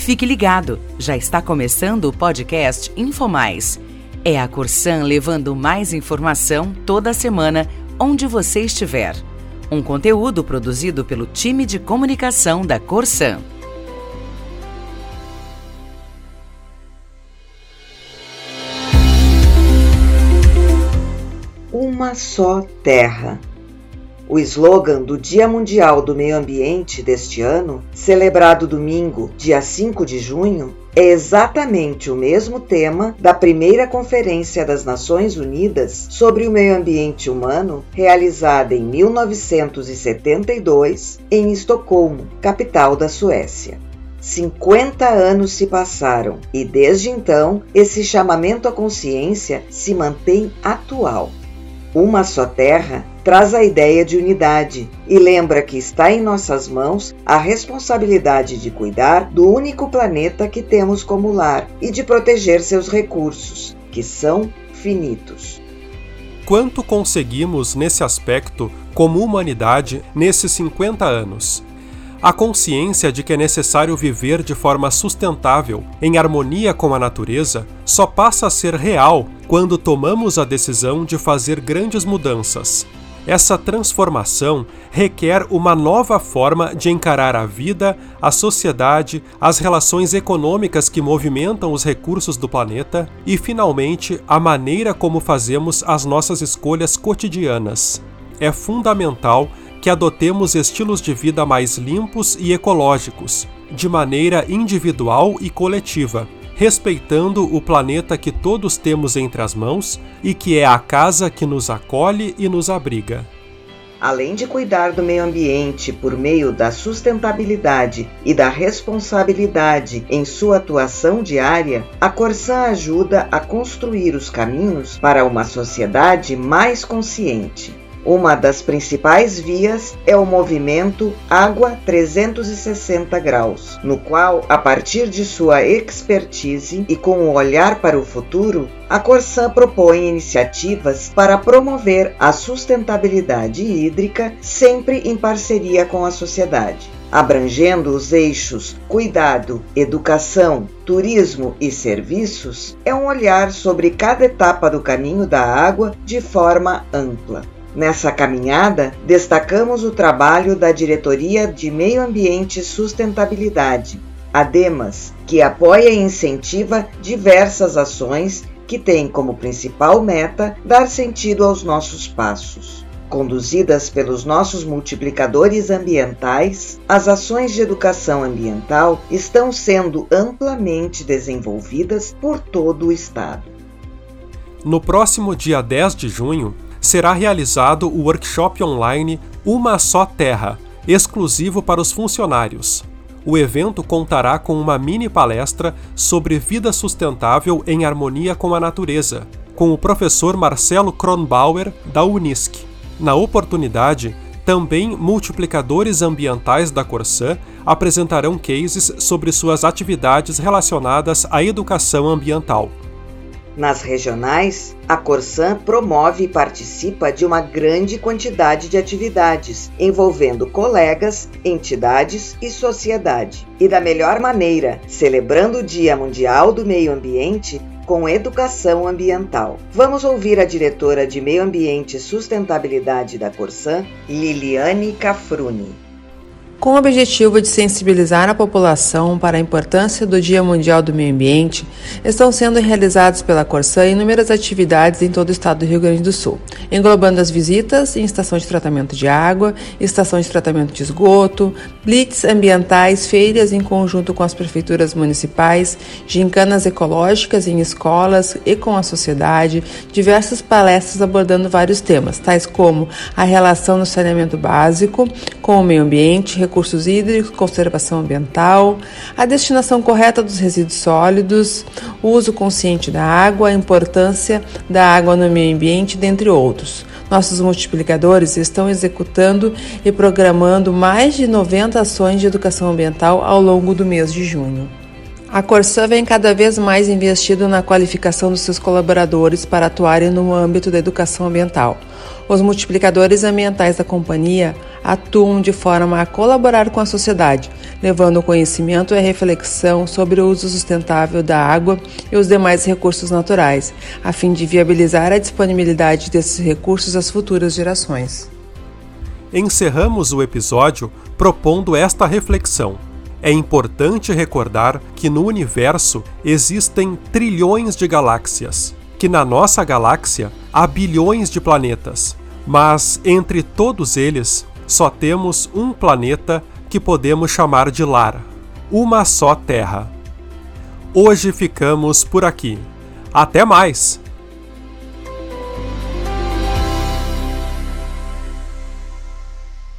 Fique ligado, já está começando o podcast InfoMais. É a Corsan levando mais informação toda semana, onde você estiver. Um conteúdo produzido pelo time de comunicação da Corsan. Uma só terra o slogan do Dia Mundial do Meio Ambiente deste ano, celebrado domingo, dia 5 de junho, é exatamente o mesmo tema da primeira Conferência das Nações Unidas sobre o Meio Ambiente Humano, realizada em 1972 em Estocolmo, capital da Suécia. 50 anos se passaram e desde então esse chamamento à consciência se mantém atual. Uma só terra traz a ideia de unidade e lembra que está em nossas mãos a responsabilidade de cuidar do único planeta que temos como lar e de proteger seus recursos, que são finitos. Quanto conseguimos nesse aspecto como humanidade nesses 50 anos? A consciência de que é necessário viver de forma sustentável, em harmonia com a natureza, só passa a ser real quando tomamos a decisão de fazer grandes mudanças. Essa transformação requer uma nova forma de encarar a vida, a sociedade, as relações econômicas que movimentam os recursos do planeta e, finalmente, a maneira como fazemos as nossas escolhas cotidianas. É fundamental que adotemos estilos de vida mais limpos e ecológicos, de maneira individual e coletiva, respeitando o planeta que todos temos entre as mãos e que é a casa que nos acolhe e nos abriga. Além de cuidar do meio ambiente por meio da sustentabilidade e da responsabilidade em sua atuação diária, a Corsã ajuda a construir os caminhos para uma sociedade mais consciente. Uma das principais vias é o movimento Água 360 Graus, no qual, a partir de sua expertise e com o olhar para o futuro, a Corsã propõe iniciativas para promover a sustentabilidade hídrica, sempre em parceria com a sociedade. Abrangendo os eixos cuidado, educação, turismo e serviços, é um olhar sobre cada etapa do caminho da água de forma ampla. Nessa caminhada, destacamos o trabalho da Diretoria de Meio Ambiente e Sustentabilidade, a DEMAS, que apoia e incentiva diversas ações que têm como principal meta dar sentido aos nossos passos. Conduzidas pelos nossos multiplicadores ambientais, as ações de educação ambiental estão sendo amplamente desenvolvidas por todo o Estado. No próximo dia 10 de junho, será realizado o workshop online Uma Só Terra, exclusivo para os funcionários. O evento contará com uma mini palestra sobre vida sustentável em harmonia com a natureza, com o professor Marcelo Kronbauer, da Unisc. Na oportunidade, também multiplicadores ambientais da Corsã apresentarão cases sobre suas atividades relacionadas à educação ambiental. Nas regionais, a Corsan promove e participa de uma grande quantidade de atividades envolvendo colegas, entidades e sociedade. E da melhor maneira, celebrando o Dia Mundial do Meio Ambiente com educação ambiental. Vamos ouvir a diretora de Meio Ambiente e Sustentabilidade da Corsan, Liliane Cafruni. Com o objetivo de sensibilizar a população para a importância do Dia Mundial do Meio Ambiente, estão sendo realizadas pela Corsã inúmeras atividades em todo o estado do Rio Grande do Sul, englobando as visitas em estação de tratamento de água, estação de tratamento de esgoto, blitz ambientais, feiras em conjunto com as prefeituras municipais, gincanas ecológicas em escolas e com a sociedade, diversas palestras abordando vários temas, tais como a relação no saneamento básico com o meio ambiente, recursos hídricos, conservação ambiental, a destinação correta dos resíduos sólidos, o uso consciente da água, a importância da água no meio ambiente, dentre outros. Nossos multiplicadores estão executando e programando mais de 90 ações de educação ambiental ao longo do mês de junho. A Corsã vem cada vez mais investindo na qualificação dos seus colaboradores para atuarem no âmbito da educação ambiental. Os multiplicadores ambientais da companhia atuam de forma a colaborar com a sociedade, levando conhecimento e reflexão sobre o uso sustentável da água e os demais recursos naturais, a fim de viabilizar a disponibilidade desses recursos às futuras gerações. Encerramos o episódio propondo esta reflexão. É importante recordar que no universo existem trilhões de galáxias, que na nossa galáxia há bilhões de planetas, mas entre todos eles só temos um planeta que podemos chamar de lar, uma só Terra. Hoje ficamos por aqui. Até mais!